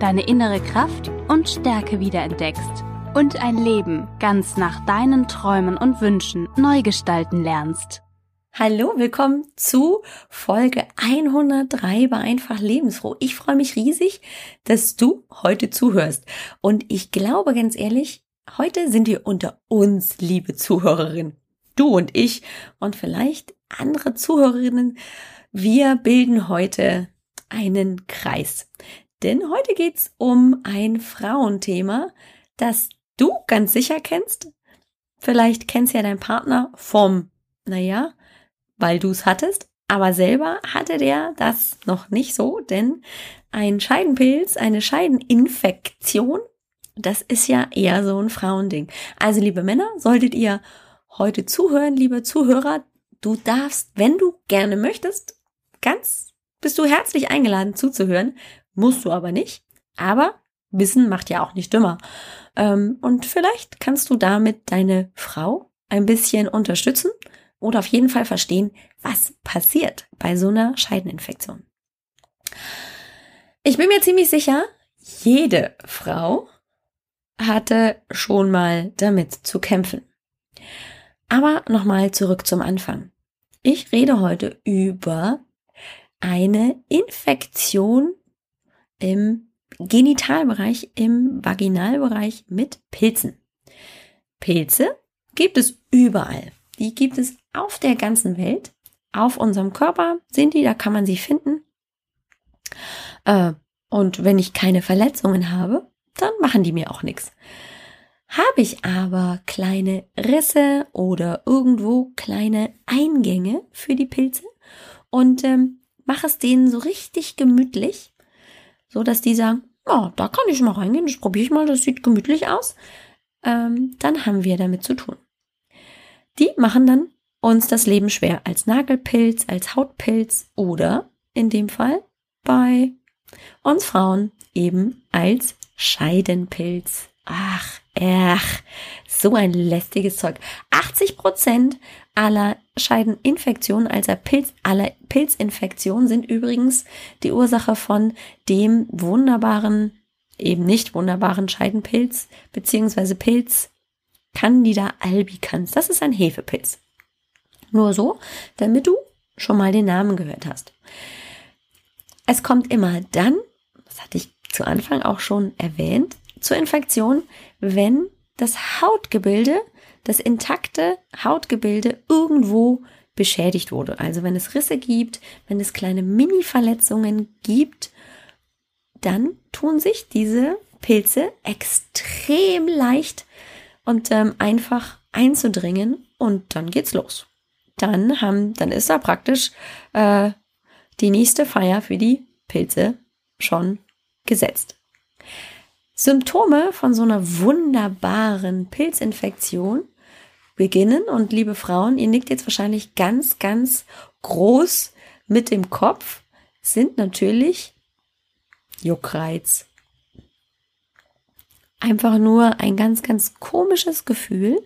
deine innere Kraft und Stärke wiederentdeckst und ein Leben ganz nach deinen Träumen und Wünschen neu gestalten lernst. Hallo, willkommen zu Folge 103 bei Einfach Lebensfroh. Ich freue mich riesig, dass du heute zuhörst. Und ich glaube ganz ehrlich, heute sind wir unter uns, liebe Zuhörerin. Du und ich und vielleicht andere Zuhörerinnen. Wir bilden heute einen Kreis. Denn heute geht's um ein Frauenthema, das du ganz sicher kennst. Vielleicht kennst ja dein Partner vom, naja, weil du es hattest. Aber selber hatte der das noch nicht so, denn ein Scheidenpilz, eine Scheideninfektion, das ist ja eher so ein Frauending. Also liebe Männer, solltet ihr heute zuhören, liebe Zuhörer, du darfst, wenn du gerne möchtest, ganz bist du herzlich eingeladen zuzuhören, musst du aber nicht. Aber Wissen macht ja auch nicht dümmer. Ähm, und vielleicht kannst du damit deine Frau ein bisschen unterstützen oder auf jeden Fall verstehen, was passiert bei so einer Scheideninfektion. Ich bin mir ziemlich sicher, jede Frau hatte schon mal damit zu kämpfen. Aber nochmal zurück zum Anfang. Ich rede heute über eine Infektion im Genitalbereich, im Vaginalbereich mit Pilzen. Pilze gibt es überall. Die gibt es auf der ganzen Welt. Auf unserem Körper sind die, da kann man sie finden. Äh, und wenn ich keine Verletzungen habe, dann machen die mir auch nichts. Habe ich aber kleine Risse oder irgendwo kleine Eingänge für die Pilze und ähm, mache es denen so richtig gemütlich, so dass die sagen, oh, da kann ich mal reingehen, das probiere ich mal, das sieht gemütlich aus, ähm, dann haben wir damit zu tun. Die machen dann uns das Leben schwer als Nagelpilz, als Hautpilz oder in dem Fall bei uns Frauen eben als Scheidenpilz. Ach, ach, so ein lästiges Zeug. 80 Prozent aller Scheideninfektionen, also Pilz, aller Pilzinfektionen sind übrigens die Ursache von dem wunderbaren, eben nicht wunderbaren Scheidenpilz, beziehungsweise Pilz Candida albicans. Das ist ein Hefepilz. Nur so, damit du schon mal den Namen gehört hast. Es kommt immer dann, das hatte ich zu Anfang auch schon erwähnt, zur Infektion, wenn das Hautgebilde, das intakte Hautgebilde irgendwo beschädigt wurde. Also wenn es Risse gibt, wenn es kleine Mini-Verletzungen gibt, dann tun sich diese Pilze extrem leicht und ähm, einfach einzudringen und dann geht's los. Dann haben, dann ist da praktisch äh, die nächste Feier für die Pilze schon gesetzt. Symptome von so einer wunderbaren Pilzinfektion beginnen und liebe Frauen, ihr nickt jetzt wahrscheinlich ganz, ganz groß mit dem Kopf, sind natürlich Juckreiz, einfach nur ein ganz, ganz komisches Gefühl.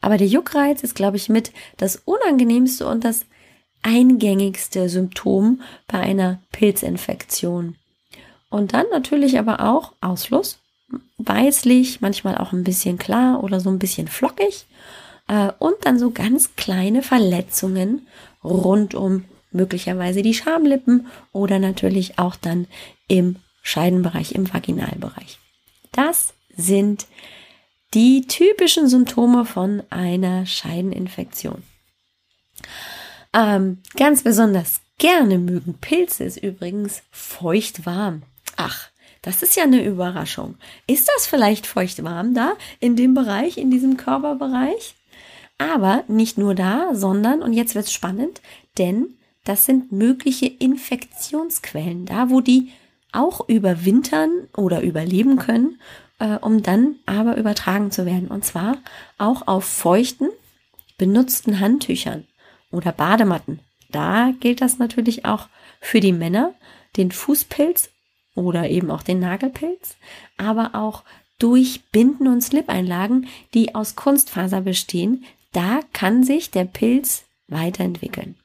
Aber der Juckreiz ist, glaube ich, mit das unangenehmste und das eingängigste Symptom bei einer Pilzinfektion. Und dann natürlich aber auch Ausfluss, weißlich, manchmal auch ein bisschen klar oder so ein bisschen flockig. Äh, und dann so ganz kleine Verletzungen rund um möglicherweise die Schamlippen oder natürlich auch dann im Scheidenbereich, im Vaginalbereich. Das sind die typischen Symptome von einer Scheideninfektion. Ähm, ganz besonders gerne mögen Pilze es übrigens feucht warm. Ach, das ist ja eine Überraschung. Ist das vielleicht feucht warm da in dem Bereich, in diesem Körperbereich? Aber nicht nur da, sondern, und jetzt wird's spannend, denn das sind mögliche Infektionsquellen, da wo die auch überwintern oder überleben können, äh, um dann aber übertragen zu werden. Und zwar auch auf feuchten, benutzten Handtüchern oder Badematten. Da gilt das natürlich auch für die Männer, den Fußpilz oder eben auch den Nagelpilz, aber auch durch Binden und Slip-Einlagen, die aus Kunstfaser bestehen, da kann sich der Pilz weiterentwickeln.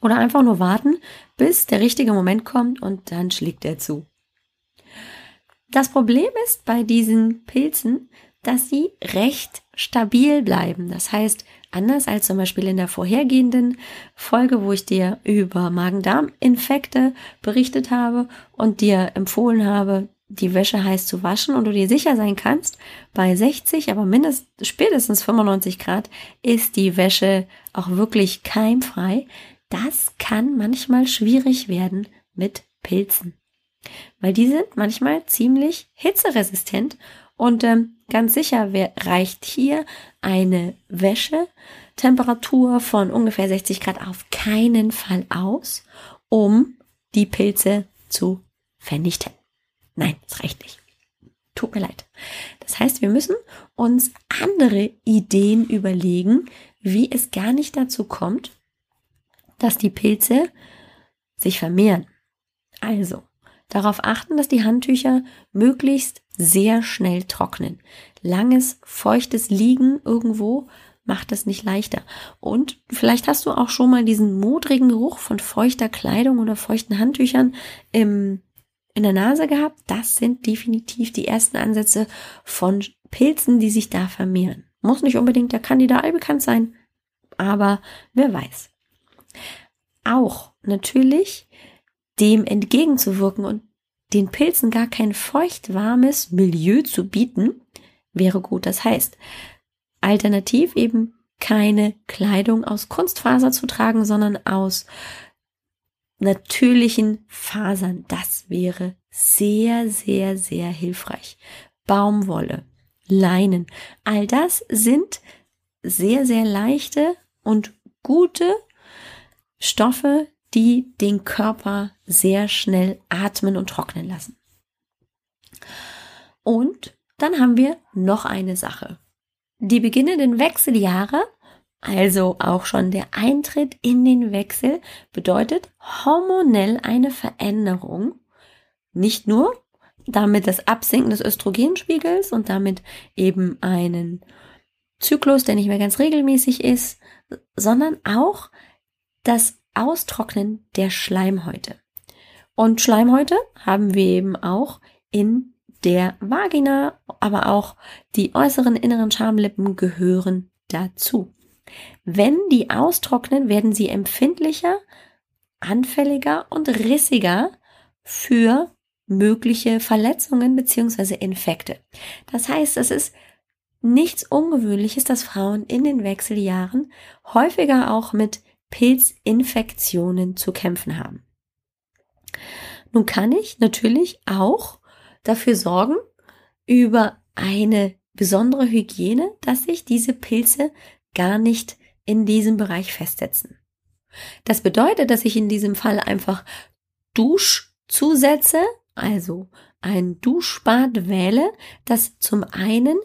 Oder einfach nur warten, bis der richtige Moment kommt und dann schlägt er zu. Das Problem ist bei diesen Pilzen, dass sie recht stabil bleiben. Das heißt, anders als zum Beispiel in der vorhergehenden Folge, wo ich dir über Magen-Darm-Infekte berichtet habe und dir empfohlen habe, die Wäsche heiß zu waschen und du dir sicher sein kannst, bei 60, aber mindestens spätestens 95 Grad ist die Wäsche auch wirklich keimfrei. Das kann manchmal schwierig werden mit Pilzen. Weil die sind manchmal ziemlich hitzeresistent und ähm, ganz sicher reicht hier eine Wäschetemperatur von ungefähr 60 Grad auf keinen Fall aus, um die Pilze zu vernichten. Nein, das reicht nicht. Tut mir leid. Das heißt, wir müssen uns andere Ideen überlegen, wie es gar nicht dazu kommt, dass die Pilze sich vermehren. Also, darauf achten, dass die Handtücher möglichst sehr schnell trocknen. Langes, feuchtes Liegen irgendwo macht es nicht leichter. Und vielleicht hast du auch schon mal diesen modrigen Geruch von feuchter Kleidung oder feuchten Handtüchern im, in der Nase gehabt. Das sind definitiv die ersten Ansätze von Pilzen, die sich da vermehren. Muss nicht unbedingt der Candida allbekannt sein, aber wer weiß. Auch natürlich dem entgegenzuwirken und den Pilzen gar kein feuchtwarmes Milieu zu bieten, wäre gut. Das heißt, alternativ eben keine Kleidung aus Kunstfaser zu tragen, sondern aus natürlichen Fasern. Das wäre sehr, sehr, sehr hilfreich. Baumwolle, Leinen, all das sind sehr, sehr leichte und gute Stoffe, die den Körper sehr schnell atmen und trocknen lassen. Und dann haben wir noch eine Sache. Die beginnenden Wechseljahre, also auch schon der Eintritt in den Wechsel, bedeutet hormonell eine Veränderung. Nicht nur damit das Absinken des Östrogenspiegels und damit eben einen Zyklus, der nicht mehr ganz regelmäßig ist, sondern auch das Austrocknen der Schleimhäute. Und Schleimhäute haben wir eben auch in der Vagina, aber auch die äußeren inneren Schamlippen gehören dazu. Wenn die austrocknen, werden sie empfindlicher, anfälliger und rissiger für mögliche Verletzungen beziehungsweise Infekte. Das heißt, es ist nichts Ungewöhnliches, dass Frauen in den Wechseljahren häufiger auch mit Pilzinfektionen zu kämpfen haben. Nun kann ich natürlich auch dafür sorgen, über eine besondere Hygiene, dass sich diese Pilze gar nicht in diesem Bereich festsetzen. Das bedeutet, dass ich in diesem Fall einfach Duschzusätze, also ein Duschbad wähle, das zum einen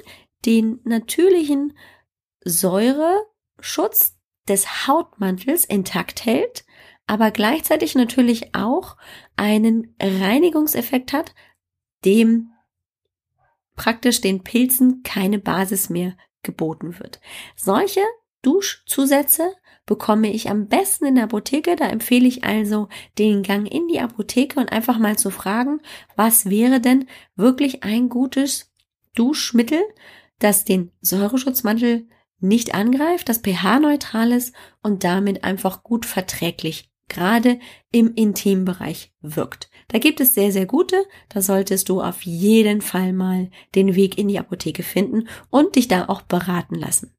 den natürlichen Säureschutz des Hautmantels intakt hält, aber gleichzeitig natürlich auch einen Reinigungseffekt hat, dem praktisch den Pilzen keine Basis mehr geboten wird. Solche Duschzusätze bekomme ich am besten in der Apotheke. Da empfehle ich also den Gang in die Apotheke und einfach mal zu fragen, was wäre denn wirklich ein gutes Duschmittel, das den Säureschutzmantel nicht angreift, das pH-neutral ist und damit einfach gut verträglich gerade im Intimbereich wirkt. Da gibt es sehr, sehr gute. Da solltest du auf jeden Fall mal den Weg in die Apotheke finden und dich da auch beraten lassen.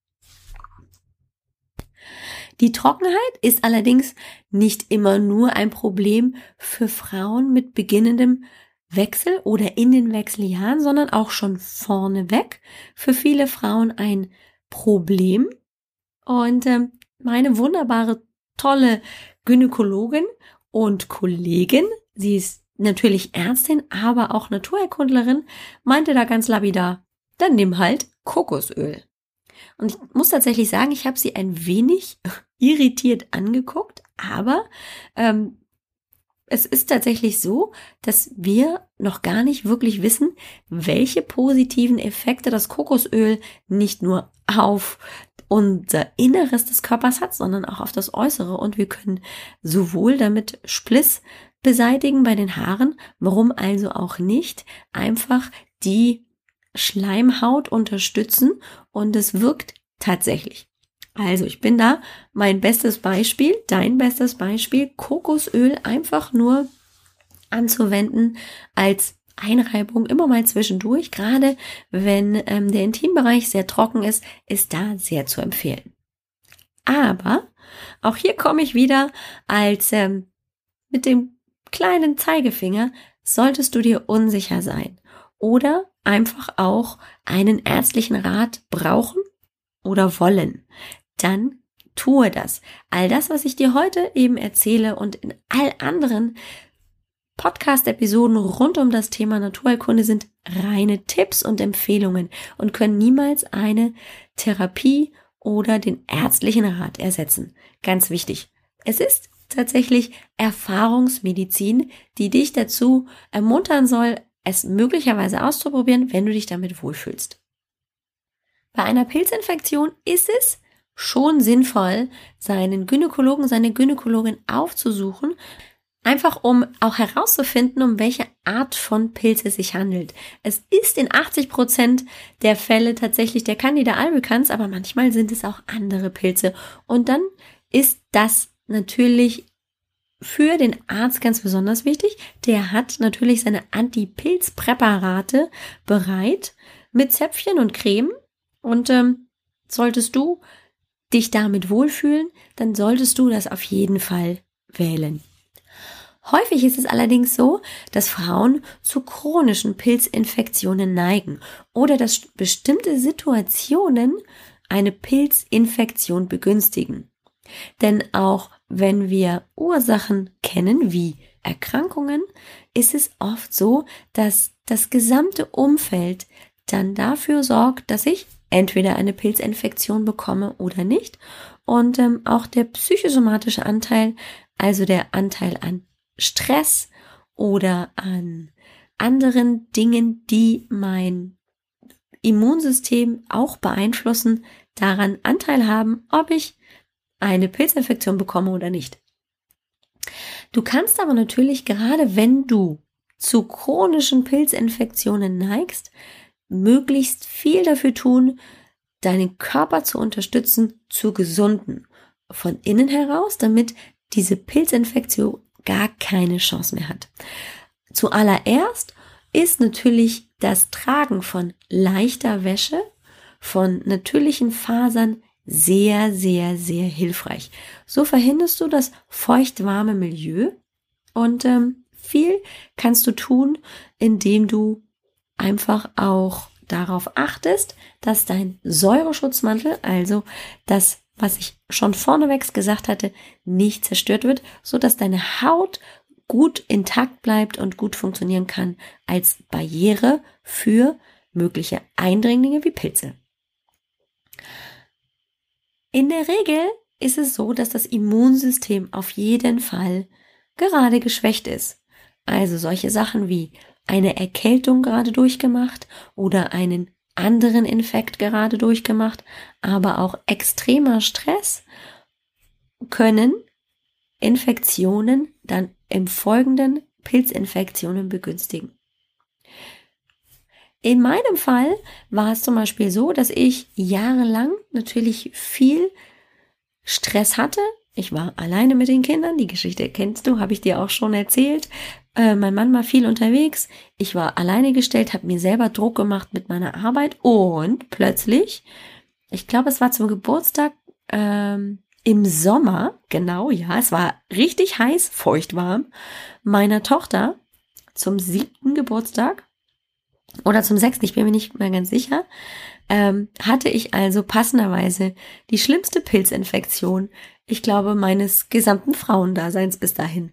Die Trockenheit ist allerdings nicht immer nur ein Problem für Frauen mit beginnendem Wechsel oder in den Wechseljahren, sondern auch schon vorneweg für viele Frauen ein Problem. Und äh, meine wunderbare, tolle Gynäkologin und Kollegin, sie ist natürlich Ärztin, aber auch Naturerkundlerin, meinte da ganz lapidar, dann nimm halt Kokosöl. Und ich muss tatsächlich sagen, ich habe sie ein wenig irritiert angeguckt, aber ähm, es ist tatsächlich so, dass wir noch gar nicht wirklich wissen, welche positiven Effekte das Kokosöl nicht nur auf unser Inneres des Körpers hat, sondern auch auf das Äußere. Und wir können sowohl damit Spliss beseitigen bei den Haaren, warum also auch nicht einfach die Schleimhaut unterstützen und es wirkt tatsächlich. Also ich bin da mein bestes Beispiel, dein bestes Beispiel, Kokosöl einfach nur anzuwenden als Einreibung immer mal zwischendurch, gerade wenn ähm, der Intimbereich sehr trocken ist, ist da sehr zu empfehlen. Aber auch hier komme ich wieder als ähm, mit dem kleinen Zeigefinger, solltest du dir unsicher sein oder einfach auch einen ärztlichen Rat brauchen oder wollen, dann tue das. All das, was ich dir heute eben erzähle und in all anderen Podcast-Episoden rund um das Thema Naturheilkunde sind reine Tipps und Empfehlungen und können niemals eine Therapie oder den ärztlichen Rat ersetzen. Ganz wichtig. Es ist tatsächlich Erfahrungsmedizin, die dich dazu ermuntern soll, es möglicherweise auszuprobieren, wenn du dich damit wohlfühlst. Bei einer Pilzinfektion ist es schon sinnvoll, seinen Gynäkologen, seine Gynäkologin aufzusuchen, einfach um auch herauszufinden, um welche Art von Pilz es sich handelt. Es ist in 80 Prozent der Fälle tatsächlich der Candida albicans, aber manchmal sind es auch andere Pilze. Und dann ist das natürlich für den Arzt ganz besonders wichtig. Der hat natürlich seine Anti-Pilz-Präparate bereit mit Zäpfchen und Creme. Und ähm, solltest du dich damit wohlfühlen, dann solltest du das auf jeden Fall wählen. Häufig ist es allerdings so, dass Frauen zu chronischen Pilzinfektionen neigen oder dass bestimmte Situationen eine Pilzinfektion begünstigen. Denn auch wenn wir Ursachen kennen, wie Erkrankungen, ist es oft so, dass das gesamte Umfeld dann dafür sorgt, dass ich entweder eine Pilzinfektion bekomme oder nicht. Und ähm, auch der psychosomatische Anteil, also der Anteil an Stress oder an anderen Dingen, die mein Immunsystem auch beeinflussen, daran Anteil haben, ob ich eine Pilzinfektion bekomme oder nicht. Du kannst aber natürlich gerade, wenn du zu chronischen Pilzinfektionen neigst, möglichst viel dafür tun, deinen Körper zu unterstützen, zu gesunden. Von innen heraus, damit diese Pilzinfektion gar keine Chance mehr hat. Zuallererst ist natürlich das Tragen von leichter Wäsche, von natürlichen Fasern sehr, sehr, sehr hilfreich. So verhinderst du das feuchtwarme Milieu und ähm, viel kannst du tun, indem du einfach auch darauf achtest, dass dein Säureschutzmantel, also das, was ich schon vorneweg gesagt hatte, nicht zerstört wird, so dass deine Haut gut intakt bleibt und gut funktionieren kann als Barriere für mögliche Eindringlinge wie Pilze. In der Regel ist es so, dass das Immunsystem auf jeden Fall gerade geschwächt ist. Also solche Sachen wie eine Erkältung gerade durchgemacht oder einen anderen Infekt gerade durchgemacht, aber auch extremer Stress können Infektionen dann im folgenden Pilzinfektionen begünstigen. In meinem Fall war es zum Beispiel so, dass ich jahrelang natürlich viel Stress hatte. Ich war alleine mit den Kindern. Die Geschichte kennst du, habe ich dir auch schon erzählt. Äh, mein Mann war viel unterwegs. Ich war alleine gestellt, habe mir selber Druck gemacht mit meiner Arbeit und plötzlich, ich glaube, es war zum Geburtstag ähm, im Sommer, genau, ja, es war richtig heiß, feuchtwarm, meiner Tochter zum siebten Geburtstag oder zum sechsten, ich bin mir nicht mehr ganz sicher, ähm, hatte ich also passenderweise die schlimmste Pilzinfektion, ich glaube, meines gesamten Frauendaseins bis dahin.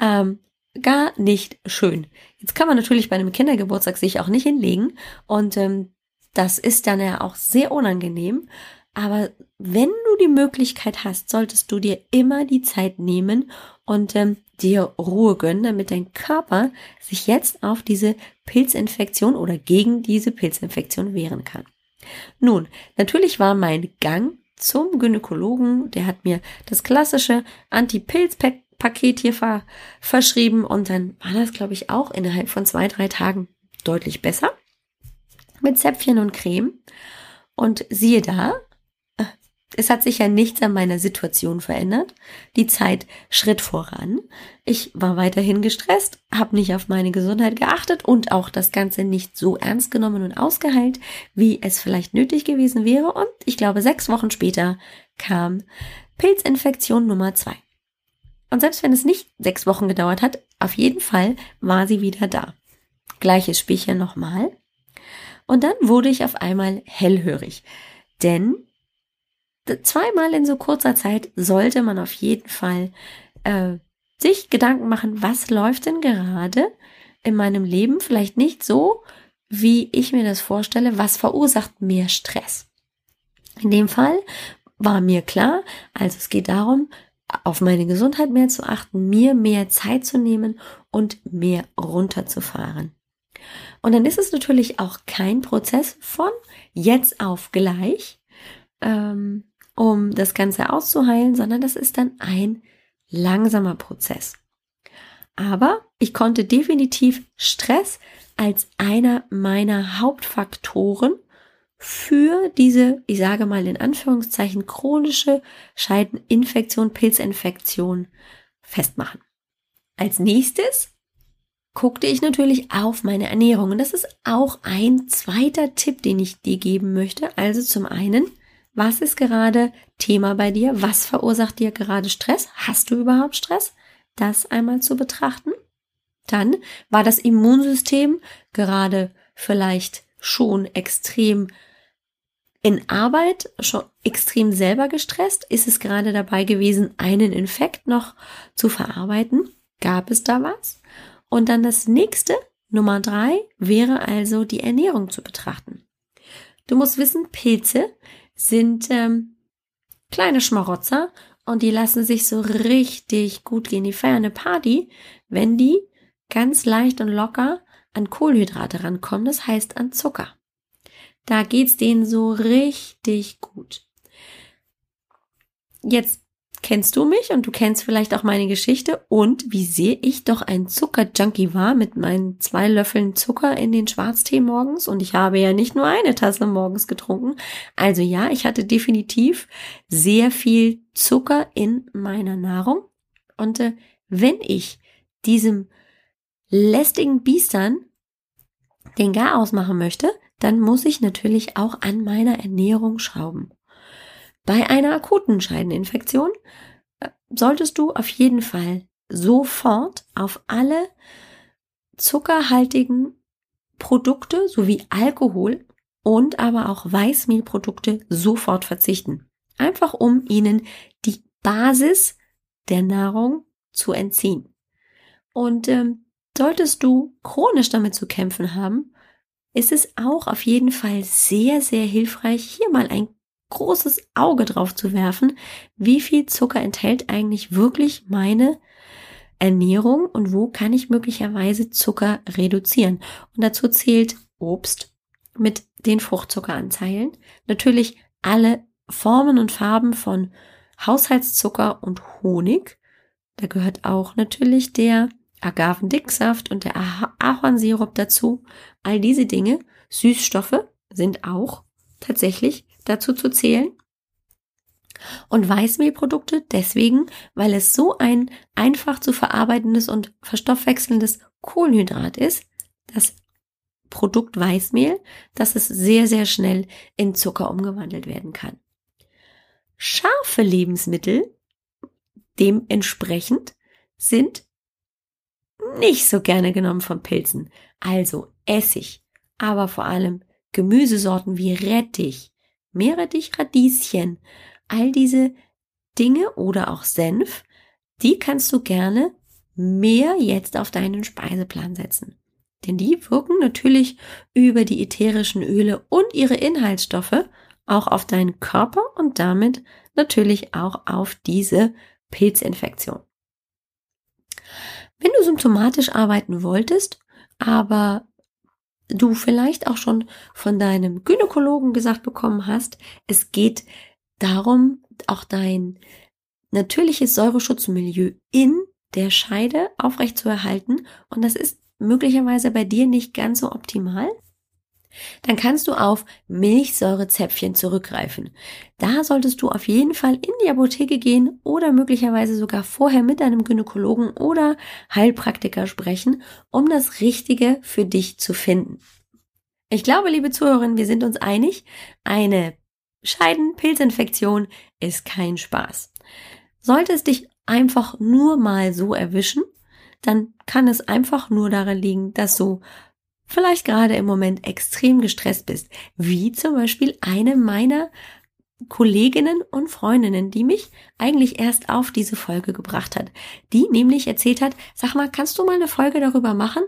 Ähm, gar nicht schön. Jetzt kann man natürlich bei einem Kindergeburtstag sich auch nicht hinlegen und ähm, das ist dann ja auch sehr unangenehm. Aber wenn du die Möglichkeit hast, solltest du dir immer die Zeit nehmen und ähm, dir Ruhe gönnen, damit dein Körper sich jetzt auf diese Pilzinfektion oder gegen diese Pilzinfektion wehren kann. Nun, natürlich war mein Gang zum Gynäkologen, der hat mir das klassische Anti-Pilz-Paket hier ver verschrieben und dann war das, glaube ich, auch innerhalb von zwei, drei Tagen deutlich besser mit Zäpfchen und Creme. Und siehe da, es hat sich ja nichts an meiner Situation verändert. Die Zeit schritt voran. Ich war weiterhin gestresst, habe nicht auf meine Gesundheit geachtet und auch das Ganze nicht so ernst genommen und ausgeheilt, wie es vielleicht nötig gewesen wäre. Und ich glaube, sechs Wochen später kam Pilzinfektion Nummer zwei. Und selbst wenn es nicht sechs Wochen gedauert hat, auf jeden Fall war sie wieder da. Gleiches Spielchen nochmal. Und dann wurde ich auf einmal hellhörig. Denn zweimal in so kurzer Zeit sollte man auf jeden Fall äh, sich Gedanken machen, was läuft denn gerade in meinem Leben vielleicht nicht so, wie ich mir das vorstelle, was verursacht mehr Stress. In dem Fall war mir klar, also es geht darum, auf meine Gesundheit mehr zu achten, mir mehr Zeit zu nehmen und mehr runterzufahren. Und dann ist es natürlich auch kein Prozess von jetzt auf gleich, ähm, um das Ganze auszuheilen, sondern das ist dann ein langsamer Prozess. Aber ich konnte definitiv Stress als einer meiner Hauptfaktoren für diese, ich sage mal in Anführungszeichen, chronische Scheideninfektion, Pilzinfektion festmachen. Als nächstes guckte ich natürlich auf meine Ernährung. Und das ist auch ein zweiter Tipp, den ich dir geben möchte. Also zum einen, was ist gerade Thema bei dir? Was verursacht dir gerade Stress? Hast du überhaupt Stress? Das einmal zu betrachten. Dann war das Immunsystem gerade vielleicht schon extrem in Arbeit, schon extrem selber gestresst? Ist es gerade dabei gewesen, einen Infekt noch zu verarbeiten? Gab es da was? Und dann das nächste, Nummer drei, wäre also die Ernährung zu betrachten. Du musst wissen, Pilze sind ähm, kleine Schmarotzer und die lassen sich so richtig gut gehen. Die feiern eine Party, wenn die ganz leicht und locker an Kohlenhydrate rankommen, das heißt an Zucker. Da geht's denen so richtig gut. Jetzt kennst du mich und du kennst vielleicht auch meine Geschichte und wie sehr ich doch ein Zuckerjunkie war mit meinen zwei Löffeln Zucker in den Schwarztee morgens und ich habe ja nicht nur eine Tasse morgens getrunken. Also ja, ich hatte definitiv sehr viel Zucker in meiner Nahrung und äh, wenn ich diesem lästigen Biestern den Gar ausmachen möchte, dann muss ich natürlich auch an meiner Ernährung schrauben. Bei einer akuten Scheideninfektion äh, solltest du auf jeden Fall sofort auf alle zuckerhaltigen Produkte sowie Alkohol und aber auch Weißmehlprodukte sofort verzichten. Einfach um ihnen die Basis der Nahrung zu entziehen. Und ähm, solltest du chronisch damit zu kämpfen haben, ist es auch auf jeden Fall sehr, sehr hilfreich, hier mal ein großes Auge drauf zu werfen, wie viel Zucker enthält eigentlich wirklich meine Ernährung und wo kann ich möglicherweise Zucker reduzieren. Und dazu zählt Obst mit den Fruchtzuckeranteilen, natürlich alle Formen und Farben von Haushaltszucker und Honig. Da gehört auch natürlich der Agavendicksaft und der Ahornsirup dazu. All diese Dinge, Süßstoffe, sind auch tatsächlich dazu zu zählen. Und Weißmehlprodukte deswegen, weil es so ein einfach zu verarbeitendes und verstoffwechselndes Kohlenhydrat ist, das Produkt Weißmehl, dass es sehr, sehr schnell in Zucker umgewandelt werden kann. Scharfe Lebensmittel dementsprechend sind nicht so gerne genommen von Pilzen. Also Essig, aber vor allem Gemüsesorten wie Rettich, Meerrettich, Radieschen, all diese Dinge oder auch Senf, die kannst du gerne mehr jetzt auf deinen Speiseplan setzen. Denn die wirken natürlich über die ätherischen Öle und ihre Inhaltsstoffe auch auf deinen Körper und damit natürlich auch auf diese Pilzinfektion. Wenn du symptomatisch arbeiten wolltest, aber du vielleicht auch schon von deinem Gynäkologen gesagt bekommen hast, es geht darum, auch dein natürliches Säureschutzmilieu in der Scheide aufrechtzuerhalten und das ist möglicherweise bei dir nicht ganz so optimal, dann kannst du auf Milchsäurezäpfchen zurückgreifen. Da solltest du auf jeden Fall in die Apotheke gehen oder möglicherweise sogar vorher mit deinem Gynäkologen oder Heilpraktiker sprechen, um das Richtige für dich zu finden. Ich glaube, liebe Zuhörerinnen, wir sind uns einig, eine Scheidenpilzinfektion ist kein Spaß. Sollte es dich einfach nur mal so erwischen, dann kann es einfach nur daran liegen, dass du vielleicht gerade im Moment extrem gestresst bist, wie zum Beispiel eine meiner Kolleginnen und Freundinnen, die mich eigentlich erst auf diese Folge gebracht hat, die nämlich erzählt hat, sag mal, kannst du mal eine Folge darüber machen,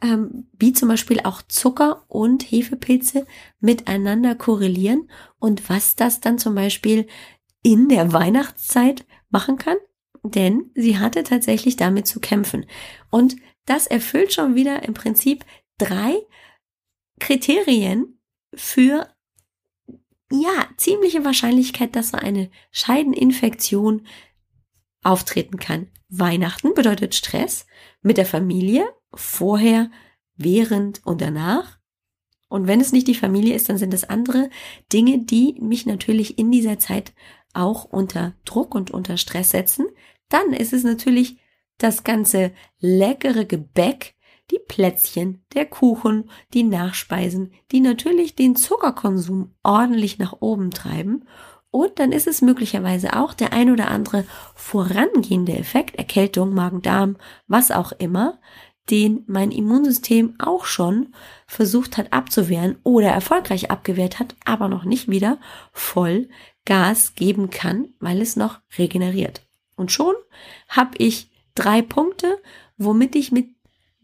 ähm, wie zum Beispiel auch Zucker und Hefepilze miteinander korrelieren und was das dann zum Beispiel in der Weihnachtszeit machen kann? Denn sie hatte tatsächlich damit zu kämpfen. Und das erfüllt schon wieder im Prinzip drei Kriterien für ja, ziemliche Wahrscheinlichkeit, dass so eine Scheideninfektion auftreten kann. Weihnachten bedeutet Stress mit der Familie, vorher, während und danach. Und wenn es nicht die Familie ist, dann sind es andere Dinge, die mich natürlich in dieser Zeit auch unter Druck und unter Stress setzen. Dann ist es natürlich das ganze leckere Gebäck, die Plätzchen, der Kuchen, die Nachspeisen, die natürlich den Zuckerkonsum ordentlich nach oben treiben. Und dann ist es möglicherweise auch der ein oder andere vorangehende Effekt, Erkältung, Magen-Darm, was auch immer, den mein Immunsystem auch schon versucht hat abzuwehren oder erfolgreich abgewehrt hat, aber noch nicht wieder voll Gas geben kann, weil es noch regeneriert. Und schon habe ich drei Punkte, womit ich mit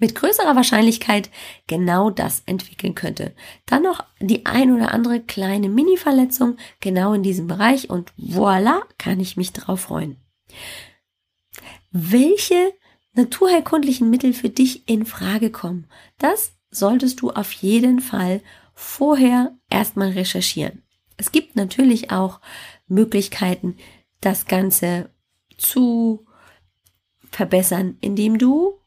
mit größerer Wahrscheinlichkeit genau das entwickeln könnte. Dann noch die ein oder andere kleine Mini-Verletzung genau in diesem Bereich und voila, kann ich mich drauf freuen. Welche naturheilkundlichen Mittel für dich in Frage kommen. Das solltest du auf jeden Fall vorher erstmal recherchieren. Es gibt natürlich auch Möglichkeiten, das Ganze zu verbessern, indem du,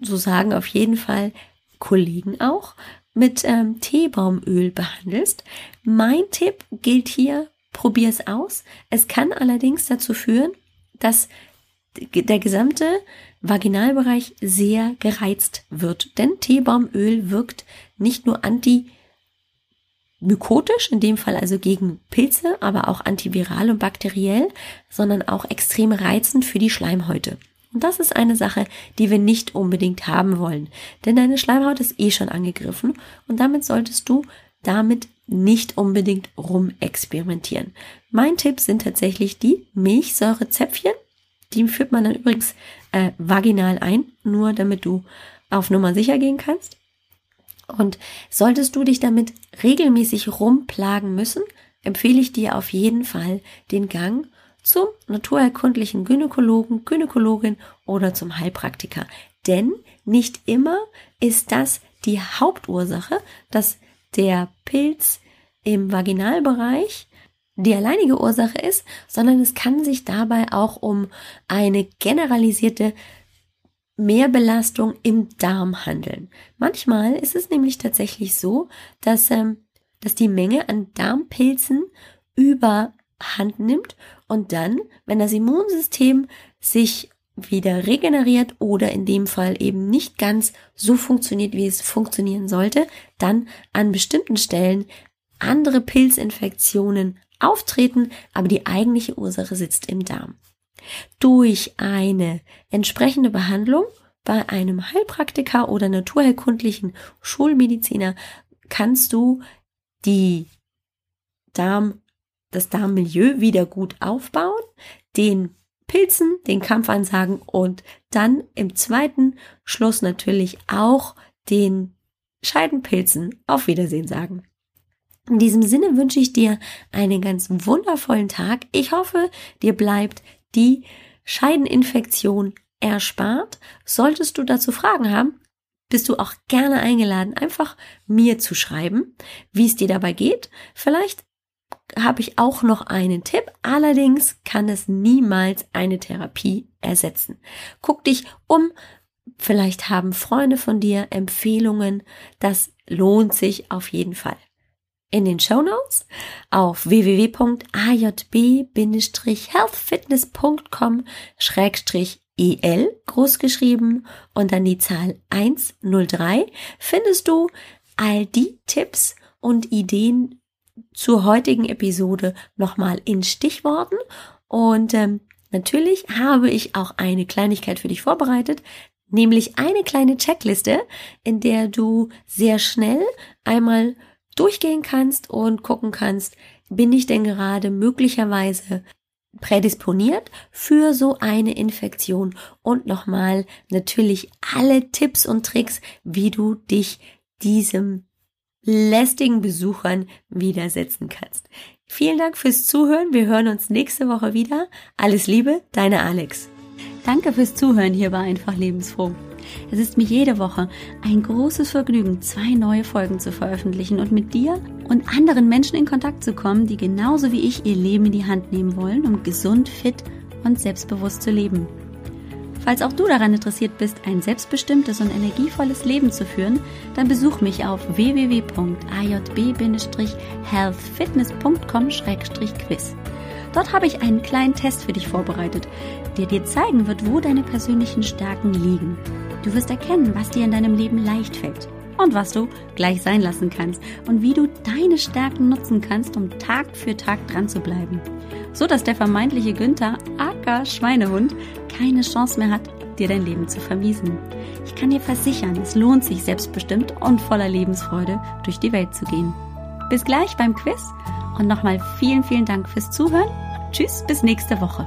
so sagen auf jeden Fall Kollegen auch, mit ähm, Teebaumöl behandelst. Mein Tipp gilt hier, probier es aus. Es kann allerdings dazu führen, dass der gesamte Vaginalbereich sehr gereizt wird. Denn Teebaumöl wirkt nicht nur antimykotisch, in dem Fall also gegen Pilze, aber auch antiviral und bakteriell, sondern auch extrem reizend für die Schleimhäute. Und das ist eine Sache, die wir nicht unbedingt haben wollen. Denn deine Schleimhaut ist eh schon angegriffen und damit solltest du damit nicht unbedingt rumexperimentieren. Mein Tipp sind tatsächlich die Milchsäurezäpfchen. Die führt man dann übrigens äh, vaginal ein, nur damit du auf Nummer sicher gehen kannst. Und solltest du dich damit regelmäßig rumplagen müssen, empfehle ich dir auf jeden Fall den Gang zum naturerkundlichen Gynäkologen, Gynäkologin oder zum Heilpraktiker. Denn nicht immer ist das die Hauptursache, dass der Pilz im Vaginalbereich die alleinige Ursache ist, sondern es kann sich dabei auch um eine generalisierte Mehrbelastung im Darm handeln. Manchmal ist es nämlich tatsächlich so, dass, ähm, dass die Menge an Darmpilzen überhand nimmt und dann, wenn das Immunsystem sich wieder regeneriert oder in dem Fall eben nicht ganz so funktioniert, wie es funktionieren sollte, dann an bestimmten Stellen andere Pilzinfektionen auftreten, aber die eigentliche Ursache sitzt im Darm. Durch eine entsprechende Behandlung bei einem Heilpraktiker oder naturheilkundlichen Schulmediziner kannst du die Darm, das Darmmilieu wieder gut aufbauen, den Pilzen den Kampf ansagen und dann im zweiten Schluss natürlich auch den Scheidenpilzen auf Wiedersehen sagen. In diesem Sinne wünsche ich dir einen ganz wundervollen Tag. Ich hoffe, dir bleibt die Scheideninfektion erspart. Solltest du dazu Fragen haben, bist du auch gerne eingeladen, einfach mir zu schreiben, wie es dir dabei geht. Vielleicht habe ich auch noch einen Tipp. Allerdings kann es niemals eine Therapie ersetzen. Guck dich um. Vielleicht haben Freunde von dir Empfehlungen. Das lohnt sich auf jeden Fall in den Show Notes auf www.ajb-healthfitness.com-el großgeschrieben und dann die Zahl 103 findest du all die Tipps und Ideen zur heutigen Episode nochmal in Stichworten. Und ähm, natürlich habe ich auch eine Kleinigkeit für dich vorbereitet, nämlich eine kleine Checkliste, in der du sehr schnell einmal durchgehen kannst und gucken kannst, bin ich denn gerade möglicherweise prädisponiert für so eine Infektion? Und nochmal natürlich alle Tipps und Tricks, wie du dich diesem lästigen Besuchern widersetzen kannst. Vielen Dank fürs Zuhören. Wir hören uns nächste Woche wieder. Alles Liebe, deine Alex. Danke fürs Zuhören hier bei Einfach Lebensfroh. Es ist mir jede Woche ein großes Vergnügen, zwei neue Folgen zu veröffentlichen und mit dir und anderen Menschen in Kontakt zu kommen, die genauso wie ich ihr Leben in die Hand nehmen wollen, um gesund, fit und selbstbewusst zu leben. Falls auch du daran interessiert bist, ein selbstbestimmtes und energievolles Leben zu führen, dann besuch mich auf www.ajb-healthfitness.com-quiz. Dort habe ich einen kleinen Test für dich vorbereitet, der dir zeigen wird, wo deine persönlichen Stärken liegen. Du wirst erkennen, was dir in deinem Leben leicht fällt und was du gleich sein lassen kannst und wie du deine Stärken nutzen kannst, um Tag für Tag dran zu bleiben. So dass der vermeintliche Günther, aka Schweinehund, keine Chance mehr hat, dir dein Leben zu vermiesen. Ich kann dir versichern, es lohnt sich selbstbestimmt und voller Lebensfreude durch die Welt zu gehen. Bis gleich beim Quiz und nochmal vielen, vielen Dank fürs Zuhören. Tschüss, bis nächste Woche.